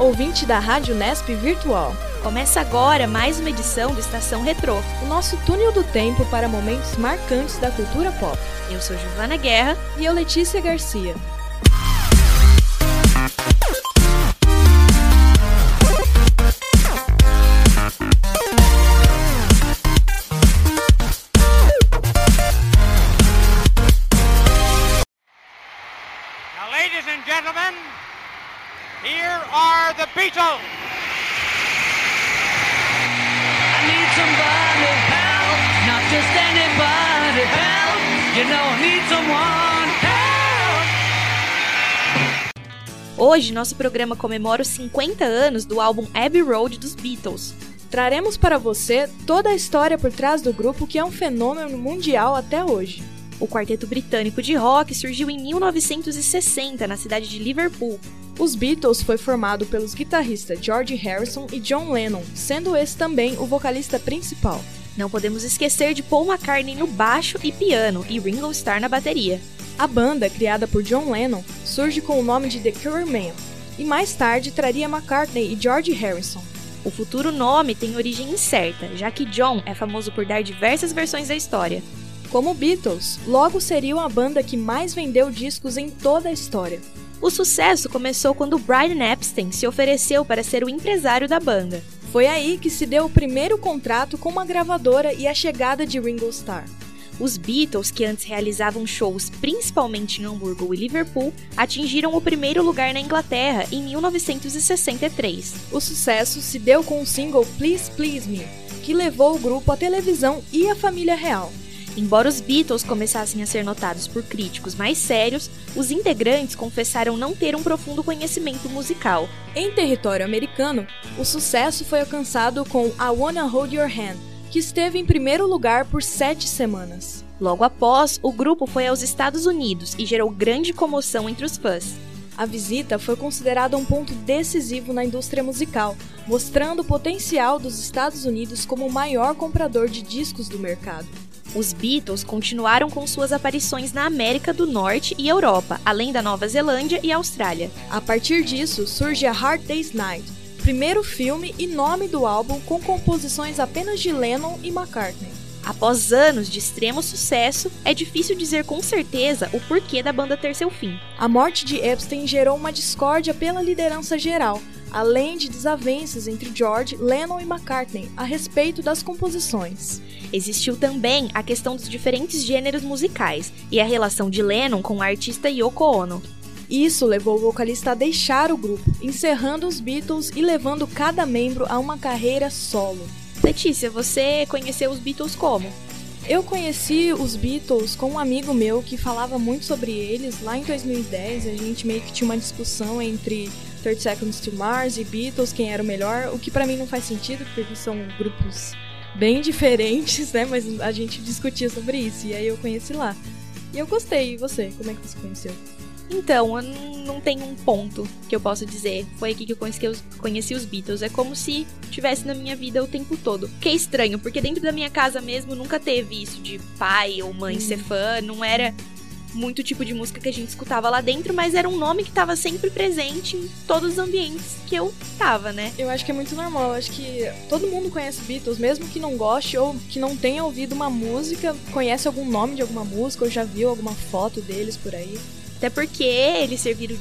ouvinte da Rádio Nesp Virtual. Começa agora mais uma edição do Estação Retrô, o nosso túnel do tempo para momentos marcantes da cultura pop. Eu sou Giovana Guerra e eu Letícia Garcia. Are the Beatles. I need somebody help, not just anybody help. You know I need someone help. Hoje, nosso programa comemora os 50 anos do álbum Abbey Road dos Beatles. Traremos para você toda a história por trás do grupo que é um fenômeno mundial até hoje. O quarteto britânico de rock surgiu em 1960 na cidade de Liverpool. Os Beatles foi formado pelos guitarristas George Harrison e John Lennon, sendo esse também o vocalista principal. Não podemos esquecer de Paul McCartney no baixo e piano e Ringo Starr na bateria. A banda, criada por John Lennon, surge com o nome de The Cure Man e mais tarde traria McCartney e George Harrison. O futuro nome tem origem incerta, já que John é famoso por dar diversas versões da história. Como Beatles, logo seriam a banda que mais vendeu discos em toda a história. O sucesso começou quando Brian Epstein se ofereceu para ser o empresário da banda. Foi aí que se deu o primeiro contrato com uma gravadora e a chegada de Ringo Starr. Os Beatles, que antes realizavam shows principalmente em Hamburgo e Liverpool, atingiram o primeiro lugar na Inglaterra em 1963. O sucesso se deu com o single Please Please Me, que levou o grupo à televisão e à família real. Embora os Beatles começassem a ser notados por críticos mais sérios, os integrantes confessaram não ter um profundo conhecimento musical. Em território americano, o sucesso foi alcançado com I Wanna Hold Your Hand, que esteve em primeiro lugar por sete semanas. Logo após, o grupo foi aos Estados Unidos e gerou grande comoção entre os fãs. A visita foi considerada um ponto decisivo na indústria musical, mostrando o potencial dos Estados Unidos como o maior comprador de discos do mercado. Os Beatles continuaram com suas aparições na América do Norte e Europa, além da Nova Zelândia e Austrália. A partir disso, surge a Hard Day's Night, primeiro filme e nome do álbum com composições apenas de Lennon e McCartney. Após anos de extremo sucesso, é difícil dizer com certeza o porquê da banda ter seu fim. A morte de Epstein gerou uma discórdia pela liderança geral, além de desavenças entre George, Lennon e McCartney a respeito das composições. Existiu também a questão dos diferentes gêneros musicais e a relação de Lennon com a artista Yoko Ono. Isso levou o vocalista a deixar o grupo, encerrando os Beatles e levando cada membro a uma carreira solo. Letícia, você conheceu os Beatles como? Eu conheci os Beatles com um amigo meu que falava muito sobre eles lá em 2010. A gente meio que tinha uma discussão entre 30 Seconds to Mars e Beatles, quem era o melhor, o que para mim não faz sentido, porque são grupos bem diferentes, né? Mas a gente discutia sobre isso e aí eu conheci lá. E eu gostei. E você? Como é que você conheceu? Então, eu não tenho um ponto que eu possa dizer. Foi aqui que eu conheci os, conheci os Beatles. É como se tivesse na minha vida o tempo todo. Que é estranho, porque dentro da minha casa mesmo nunca teve isso de pai ou mãe hum. ser fã. Não era muito tipo de música que a gente escutava lá dentro, mas era um nome que estava sempre presente em todos os ambientes que eu tava, né? Eu acho que é muito normal. Eu acho que todo mundo conhece Beatles, mesmo que não goste ou que não tenha ouvido uma música, conhece algum nome de alguma música ou já viu alguma foto deles por aí. Até porque eles serviram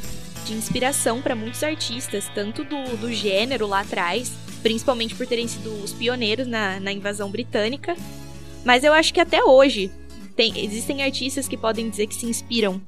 de inspiração para muitos artistas, tanto do, do gênero lá atrás, principalmente por terem sido os pioneiros na, na invasão britânica. Mas eu acho que até hoje tem, existem artistas que podem dizer que se inspiram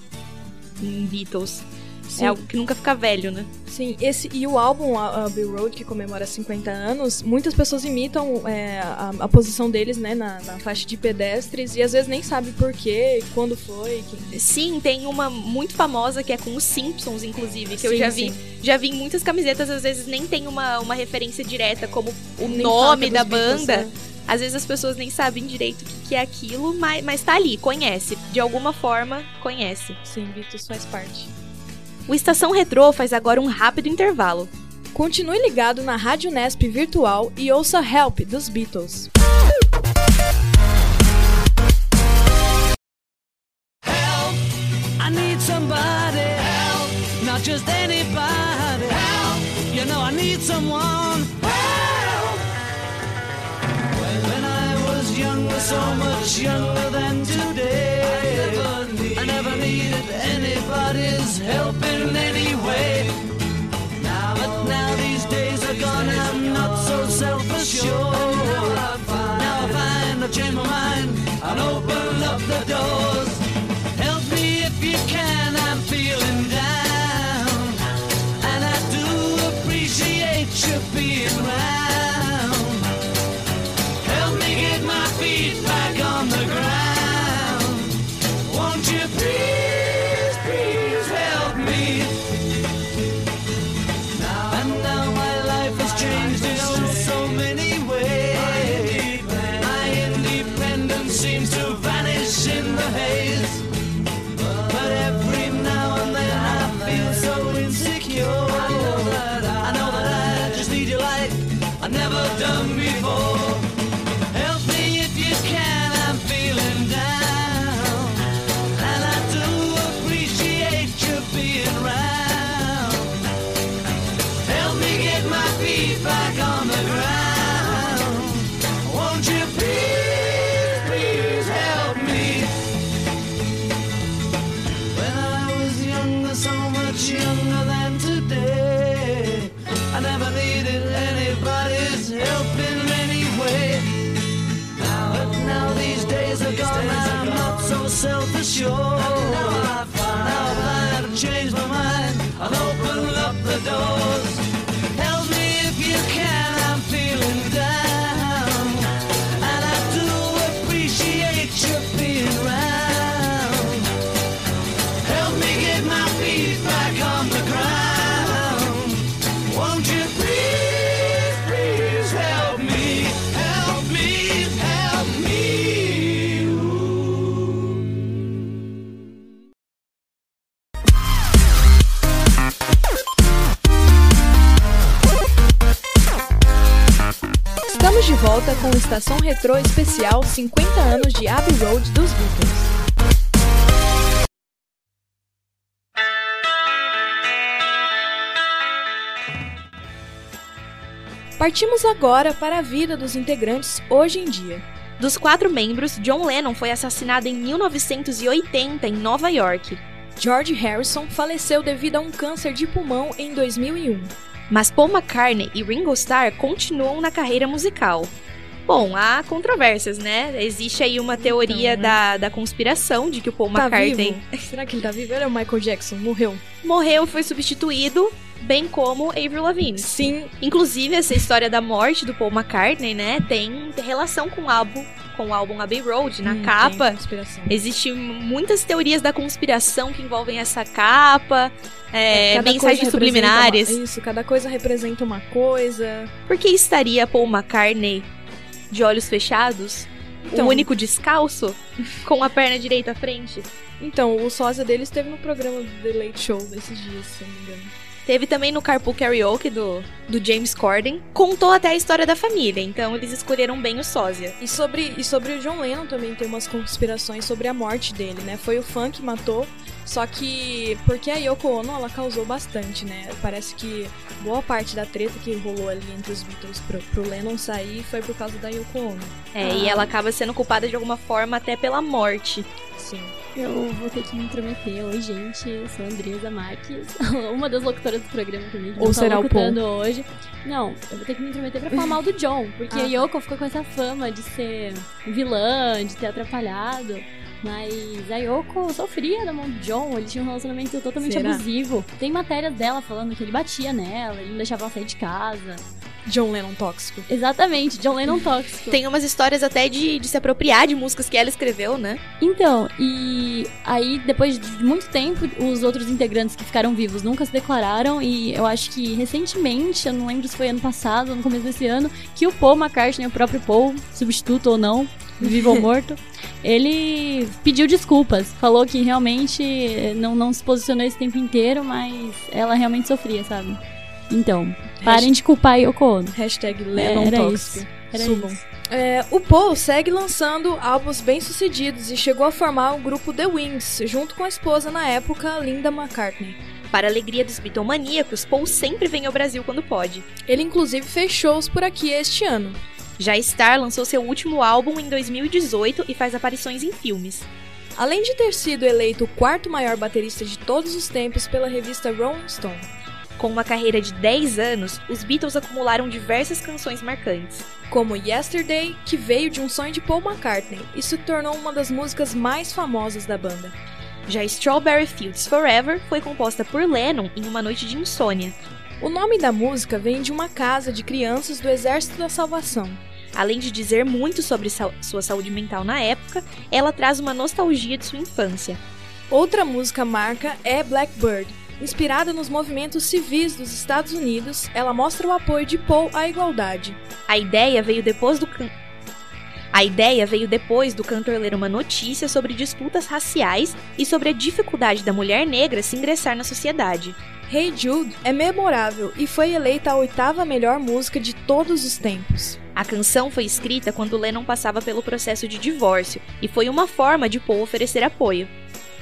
em Beatles. Sim. É algo que nunca fica velho, né? Sim, esse e o álbum Abbey Road, que comemora 50 anos, muitas pessoas imitam é, a, a, posição deles, né, na, na, faixa de pedestres e às vezes nem sabe por quê, quando foi. Que... Sim, tem uma muito famosa que é com os Simpsons, inclusive, que sim, eu já vi. Sim. Já vi em muitas camisetas, às vezes nem tem uma, uma referência direta como o nem nome da banda. Beatles, né? Às vezes as pessoas nem sabem direito o que, que é aquilo, mas, mas tá ali, conhece. De alguma forma, conhece. Sim, Beatles faz parte. O Estação Retrô faz agora um rápido intervalo. Continue ligado na Rádio Nesp virtual e ouça Help dos Beatles. Help, I need somebody help, not just anybody help, you know I need someone. So much younger than today, I never needed anybody's help in any way. But now these days are gone, I'm not so self-assured. Now I find I've changed my mind and open changed it. door. Retrô Especial 50 anos de Abbey Road dos Beatles. Partimos agora para a vida dos integrantes hoje em dia. Dos quatro membros, John Lennon foi assassinado em 1980 em Nova York. George Harrison faleceu devido a um câncer de pulmão em 2001. Mas Paul McCartney e Ringo Starr continuam na carreira musical. Bom, há controvérsias, né? Existe aí uma teoria Então, né? da, da conspiração de que o Paul Tá McCartney vivo? Será que ele tá vivo? Ele é o Michael Jackson, morreu. morreu e foi substituído, bem como Avril Lavigne. Sim, Inclusive, essa história da morte do Paul McCartney, né, tem relação com o álbum, com o álbum Abbey Road. Na hum, capa. Existem muitas teorias da conspiração que envolvem essa capa, é, Cada mensagens subliminares. uma- Isso, cada coisa representa uma coisa. Por que estaria Paul McCartney de olhos fechados, Então. o único descalço, com a perna direita à frente? Então, o sósia dele esteve no programa do The Late Show desses dias, se não me engano. Teve também no Carpool Karaoke do, do James Corden. Contou até a história da família, então eles escolheram bem o sósia. E sobre, e sobre o John Lennon também tem umas conspirações sobre a morte dele, né? Foi o fã que matou, só que porque a Yoko Ono ela causou bastante, né? Parece que boa parte da treta que rolou ali entre os Beatles pro, pro Lennon sair foi por causa da Yoko Ono. É, Ah. e ela acaba sendo culpada de alguma forma até pela morte. Sim. Eu vou ter que me intrometer. Oi, gente, eu sou a Andresa Marques, uma das locutoras do programa também. que Ou não tá será o locutando hoje. Não, eu vou ter que me intrometer pra falar mal do John, porque Ah, a tá. Yoko ficou com essa fama de ser vilã, de ter atrapalhado. Mas a Yoko sofria da mão do John, ele tinha um relacionamento totalmente Será? abusivo. Tem matérias dela falando que ele batia nela, ele não deixava ela sair de casa. John Lennon tóxico. Exatamente, John Lennon tóxico. Tem umas histórias até de, de se apropriar de músicas que ela escreveu, né? Então, e aí depois de muito tempo, os outros integrantes que ficaram vivos nunca se declararam e eu acho que recentemente, eu não lembro se foi ano passado ou no começo desse ano, que o Paul McCartney, o próprio Paul, substituto ou não, vivo ou morto, ele pediu desculpas, falou que realmente não, não se posicionou esse tempo inteiro, mas ela realmente sofria, sabe? Então, parem de culpar a Yoko Ono. Hashtag Lennon Era tóxico. isso. Era Subam. É, o Paul segue lançando álbuns bem-sucedidos e chegou a formar o grupo The Wings, junto com a esposa na época, Linda McCartney. Para a alegria dos bitomaníacos, Paul sempre vem ao Brasil quando pode. Ele inclusive fez shows por aqui este ano. Já Star lançou seu último álbum em 2018 e faz aparições em filmes. Além de ter sido eleito o quarto maior baterista de todos os tempos pela revista Rolling Stone. Com uma carreira de 10 anos, os Beatles acumularam diversas canções marcantes. Como Yesterday, que veio de um sonho de Paul McCartney e se tornou uma das músicas mais famosas da banda. Já Strawberry Fields Forever foi composta por Lennon em uma noite de insônia. O nome da música vem de uma casa de crianças do Exército da Salvação. Além de dizer muito sobre sua saúde mental na época, ela traz uma nostalgia de sua infância. Outra música marca é Blackbird. Inspirada nos movimentos civis dos Estados Unidos, ela mostra o apoio de Paul à igualdade. A ideia veio depois do can... A ideia veio depois do cantor ler uma notícia sobre disputas raciais e sobre a dificuldade da mulher negra se ingressar na sociedade. Hey Jude é memorável e foi eleita a oitava melhor música de todos os tempos. A canção foi escrita quando Lennon passava pelo processo de divórcio e foi uma forma de Paul oferecer apoio.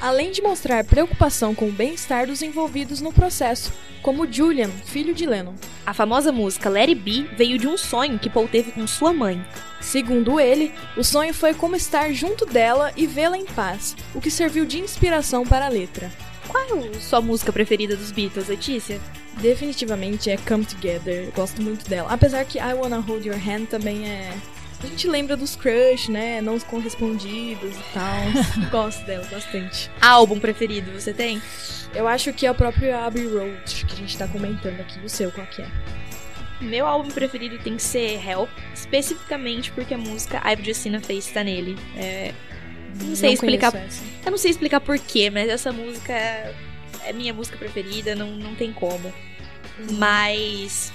Além de mostrar preocupação com o bem-estar dos envolvidos no processo, como Julian, filho de Lennon. A famosa música Let It Be veio de um sonho que Paul teve com sua mãe. Segundo ele, o sonho foi como estar junto dela e vê-la em paz, o que serviu de inspiração para a letra. Qual é a sua música preferida dos Beatles, Letícia? Definitivamente é Come Together, eu gosto muito dela. Apesar que I Wanna Hold Your Hand também é. A gente lembra dos crush, né? Não os correspondidos e tal. gosto dela bastante. Álbum preferido você tem? Eu acho que é o próprio Abbey Road que a gente tá comentando aqui. O seu, qual que é? Meu álbum preferido tem que ser Help, especificamente porque a música I've Just Seen a Face tá nele. É, não sei explicar. Eu não sei explicar porquê, mas essa música é, é minha música preferida, não, não tem como. Uhum. Mas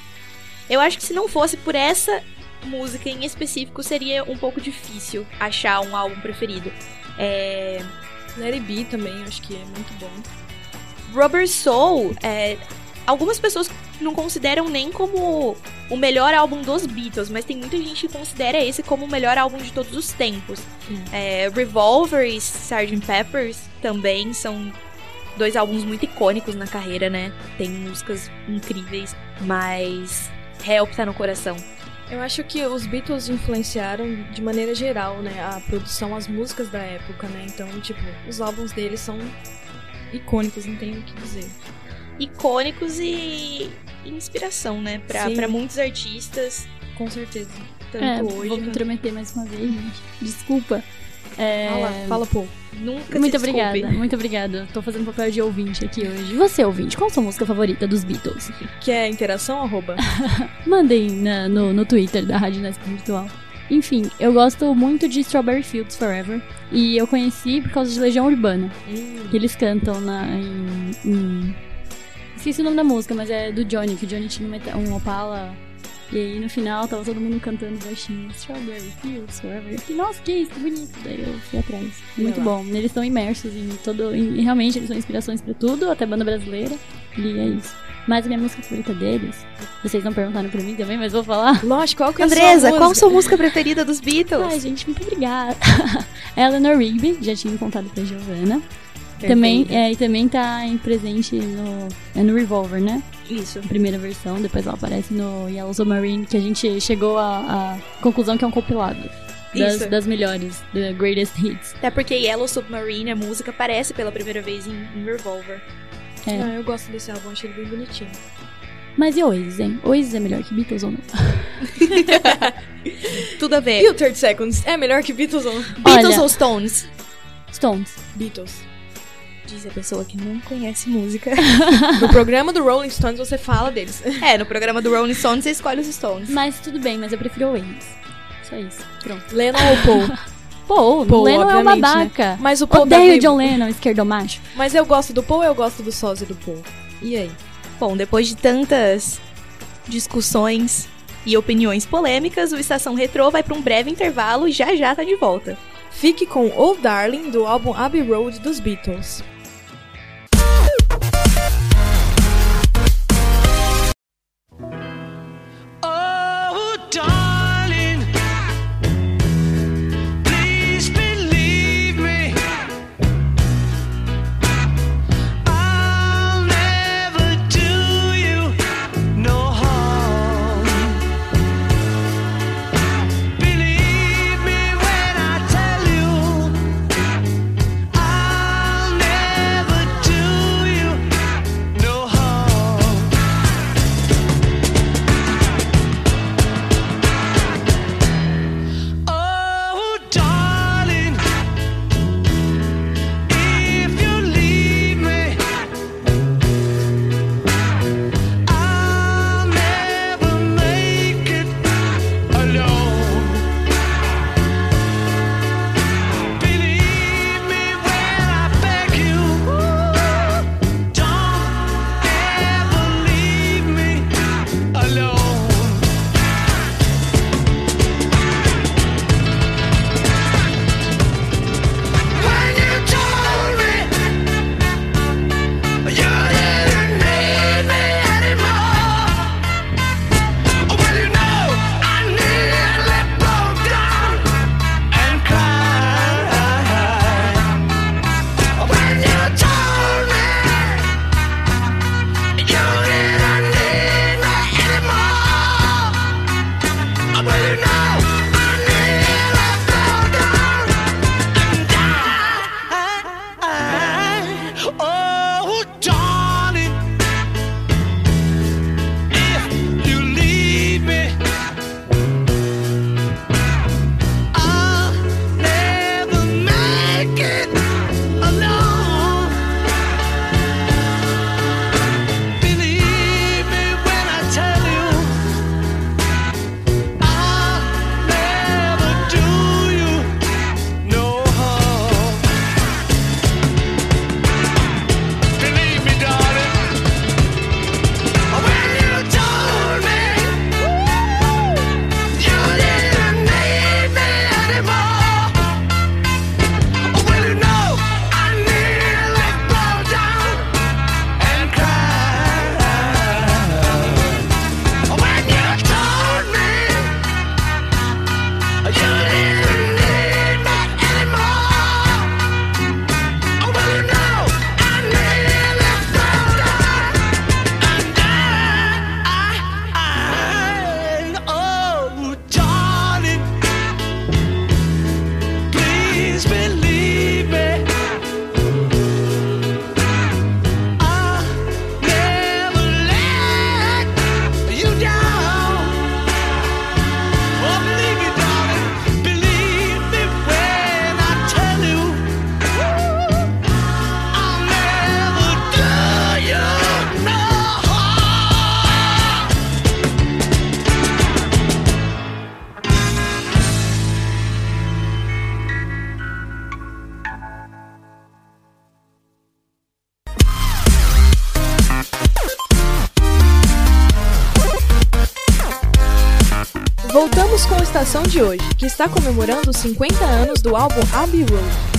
eu acho que se não fosse por essa música em específico, seria um pouco difícil achar um álbum preferido. É... Let It Be também, acho que é muito bom. Rubber Soul, é, algumas pessoas não consideram nem como o melhor álbum dos Beatles, mas tem muita gente que considera esse como o melhor álbum de todos os tempos. Hum. É, Revolver e Sgt. Peppers também são dois álbuns muito icônicos na carreira, né? Tem músicas incríveis, mas Help tá no coração. Eu acho que os Beatles influenciaram de maneira geral, né, a produção, as músicas da época, né? Então, tipo, os álbuns deles são icônicos, não tenho o que dizer icônicos e inspiração, né? Pra, pra muitos artistas. Com certeza. Tanto é, hoje. Vou me intrometer mais uma vez, gente. Desculpa. É... Fala, fala pô. Nunca Muito obrigada, muito obrigada. Tô fazendo papel de ouvinte aqui hoje. Você, ouvinte, qual a sua música favorita dos Beatles? Que é interação, arroba? Mandem na, no, no Twitter da Rádio Nesp Virtual. Enfim, eu gosto muito de Strawberry Fields Forever. E eu conheci por causa de Legião Urbana. Hum. Que eles cantam na, em, em Esqueci o nome da música, mas é do Johnny, que o Johnny tinha um Opala. E aí no final tava todo mundo cantando baixinho Strawberry Fields. Eu fiquei, nossa, que isso, que bonito. Daí eu fui atrás. Muito bom. Eles estão imersos em todo. Em, realmente eles são inspirações pra tudo, até banda brasileira. E é isso. Mas a minha música favorita deles, vocês não perguntaram pra mim também, mas vou falar. Lógico, qual que é Andresa, a sua qual a sua música preferida dos Beatles? Ai, gente, muito obrigada. Eleanor Rigby, já tinha contado pra Giovanna. Também, é, e também tá em presente no, é no Revolver, né? Isso. Primeira versão, depois ela aparece no Yellow Submarine, que a gente chegou à, conclusão que é um compilado. Das, das, melhores, the greatest hits. Até porque Yellow Submarine, a música, aparece pela primeira vez em, em Revolver. É. Ah, eu gosto desse álbum, achei ele bem bonitinho. Mas e Oasis, hein? Oasis é melhor que Beatles ou não? Tudo a ver. E o 30 Seconds é melhor que Beatles ou não? Beatles Olha, ou Stones? Stones. Beatles diz a pessoa que não conhece música. no programa do Rolling Stones você fala deles. É, no programa do Rolling Stones você escolhe os Stones. Mas tudo bem, mas eu prefiro o Oasis. Só isso. Pronto. Lennon ou Paul? Paul, Paul Lennon é uma babaca. Né? Mas o Paul Odeio o John Lennon, esquerdomacho. Mas eu gosto do Paul ou eu gosto do sósia do Paul? E aí? Bom, depois de tantas discussões e opiniões polêmicas, o Estação Retrô vai para um breve intervalo e já já tá de volta. Fique com Old Darling do álbum Abbey Road dos Beatles. De hoje, que está comemorando os 50 anos do álbum Abbey Road.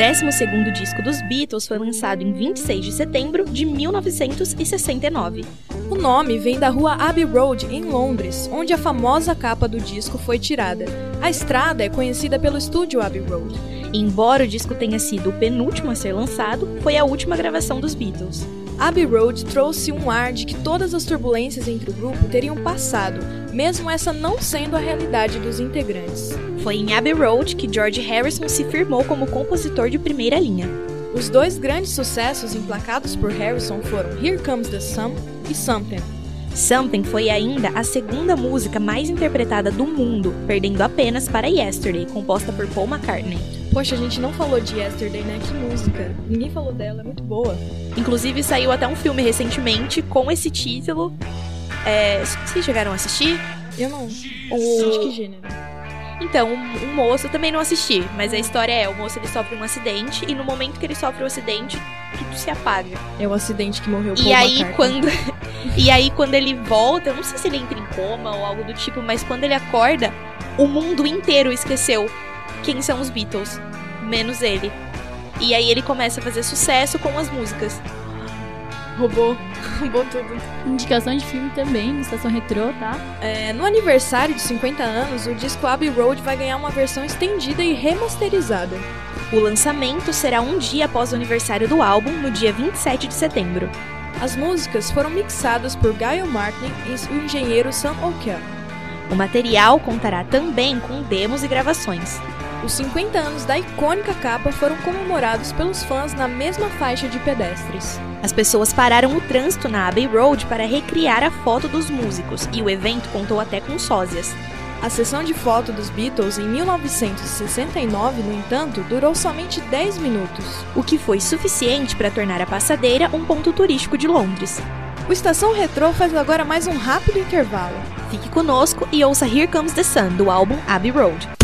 12º disco dos Beatles foi lançado em 26 de setembro de 1969. O nome vem da rua Abbey Road, em Londres, onde a famosa capa do disco foi tirada. A estrada é conhecida pelo estúdio Abbey Road. Embora o disco tenha sido o penúltimo a ser lançado, foi a última gravação dos Beatles. Abbey Road trouxe um ar de que todas as turbulências entre o grupo teriam passado, mesmo essa não sendo a realidade dos integrantes. Foi em Abbey Road que George Harrison se firmou como compositor de primeira linha. Os dois grandes sucessos emplacados por Harrison foram Here Comes the Sun e Something. Something foi ainda a segunda música mais interpretada do mundo, perdendo apenas para Yesterday, composta por Paul McCartney. Poxa, a gente não falou de Yesterday, né? Que música. Ninguém falou dela, é muito boa. Inclusive saiu até um filme recentemente com esse título. É, vocês chegaram a assistir? Eu não. O- De que gênero? Então, um, um moço, eu também não assisti, mas a história é, o moço ele sofre um acidente e no momento que ele sofre o acidente, tudo se apaga. É o acidente que morreu E aí McCartney. quando E aí quando ele volta, eu não sei se ele entra em coma ou algo do tipo, mas quando ele acorda, o mundo inteiro esqueceu quem são os Beatles, menos ele. E aí ele começa a fazer sucesso com as músicas. Roubou. Roubou tudo. Indicação de filme também, no Estação Retrô, tá? É, no aniversário de 50 anos, o disco Abbey Road vai ganhar uma versão estendida e remasterizada. O lançamento será um dia após o aniversário do álbum, no dia 27 de setembro. As músicas foram mixadas por Guy Martin e o engenheiro Sam O'Kell. O material contará também com demos e gravações. Os 50 anos da icônica capa foram comemorados pelos fãs na mesma faixa de pedestres. As pessoas pararam o trânsito na Abbey Road para recriar a foto dos músicos, e o evento contou até com sósias. A sessão de foto dos Beatles em 1969, no entanto, durou somente 10 minutos. o que foi suficiente para tornar a passadeira um ponto turístico de Londres. O Estação Retrô faz agora mais um rápido intervalo. Fique conosco e ouça Here Comes the Sun, do álbum Abbey Road.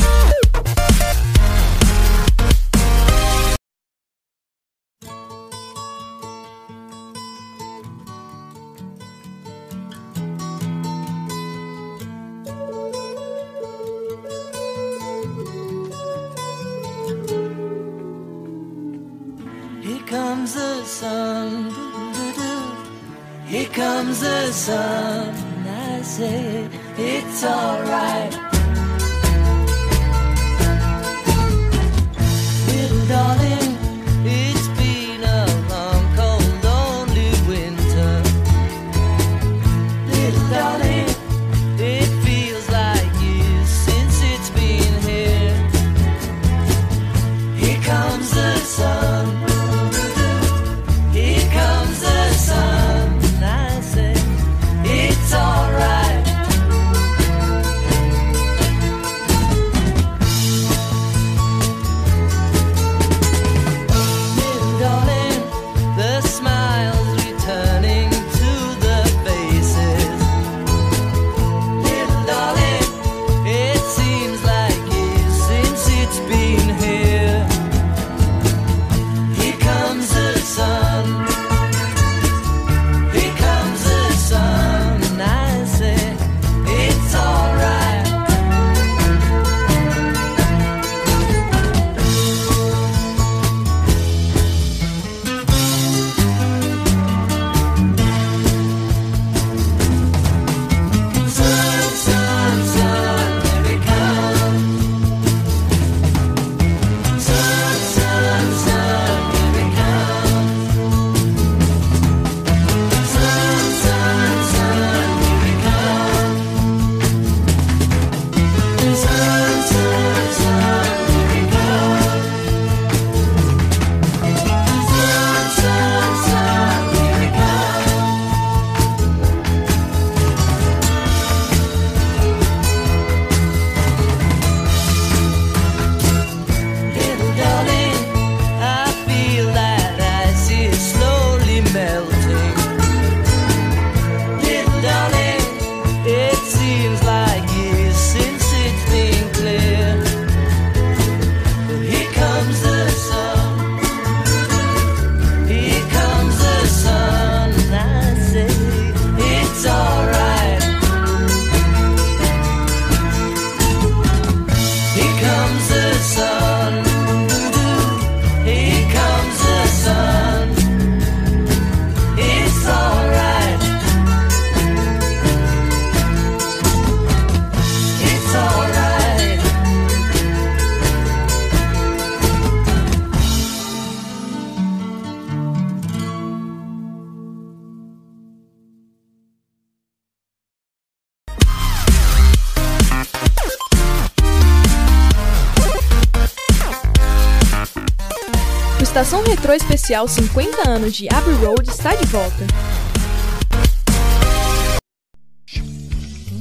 Especial 50 anos de Abbey Road está de volta.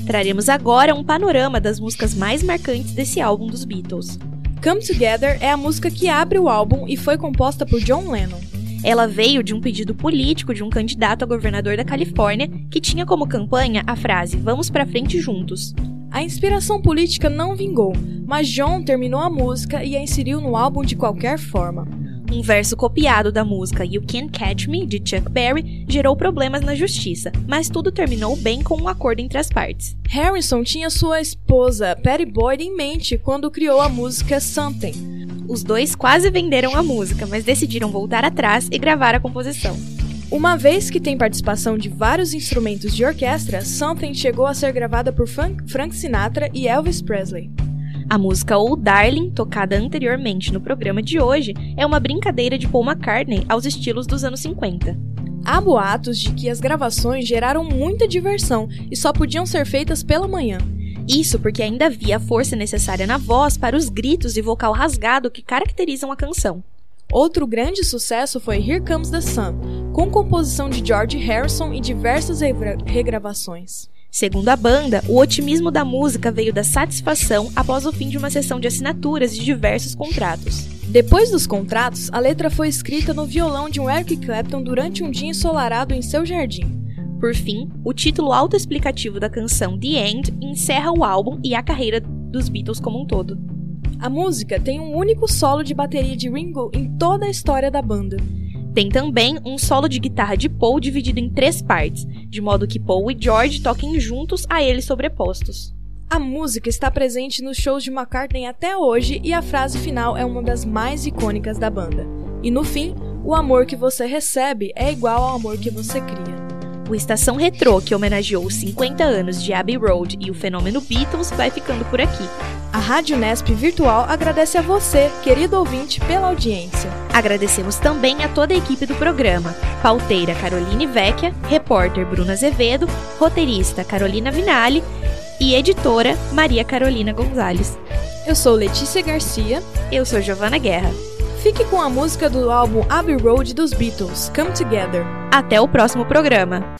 Traremos agora um panorama das músicas mais marcantes desse álbum dos Beatles. Come Together é a música que abre o álbum e foi composta por John Lennon. Ela veio de um pedido político de um candidato a governador da Califórnia que tinha como campanha a frase Vamos pra frente juntos. A inspiração política não vingou, mas John terminou a música e a inseriu no álbum de qualquer forma. Um verso copiado da música You Can't Catch Me, de Chuck Berry, gerou problemas na justiça, mas tudo terminou bem com um acordo entre as partes. Harrison tinha sua esposa, Patty Boyd, em mente quando criou a música Something. Os dois quase venderam a música, mas decidiram voltar atrás e gravar a composição. Uma vez que tem participação de vários instrumentos de orquestra, Something chegou a ser gravada por Frank Sinatra e Elvis Presley. A música Oh Darling, tocada anteriormente no programa de hoje, é uma brincadeira de Paul McCartney aos estilos dos anos 50. Há boatos de que as gravações geraram muita diversão e só podiam ser feitas pela manhã. Isso porque ainda havia a força necessária na voz para os gritos e vocal rasgado que caracterizam a canção. Outro grande sucesso foi Here Comes the Sun, com composição de George Harrison e diversas regravações. Segundo a banda, o otimismo da música veio da satisfação após o fim de uma sessão de assinaturas de diversos contratos. Depois dos contratos, a letra foi escrita no violão de um Eric Clapton durante um dia ensolarado em seu jardim. Por fim, o título autoexplicativo da canção The End encerra o álbum e a carreira dos Beatles como um todo. A música tem um único solo de bateria de Ringo em toda a história da banda. Tem também um solo de guitarra de Paul dividido em três partes, de modo que Paul e George toquem juntos a eles sobrepostos. A música está presente nos shows de McCartney até hoje e a frase final é uma das mais icônicas da banda. E no fim, o amor que você recebe é igual ao amor que você cria. O Estação Retrô, que homenageou os 50 anos de Abbey Road e o fenômeno Beatles, vai ficando por aqui. A Rádio Nesp Virtual agradece a você, querido ouvinte, pela audiência. Agradecemos também a toda a equipe do programa: pauteira Caroline Vecchia, repórter Bruna Azevedo, roteirista Carolina Vinali e editora Maria Carolina Gonzalez. Eu sou Letícia Garcia. Eu sou Giovana Guerra. Fique com a música do álbum Abbey Road dos Beatles, Come Together. Até o próximo programa.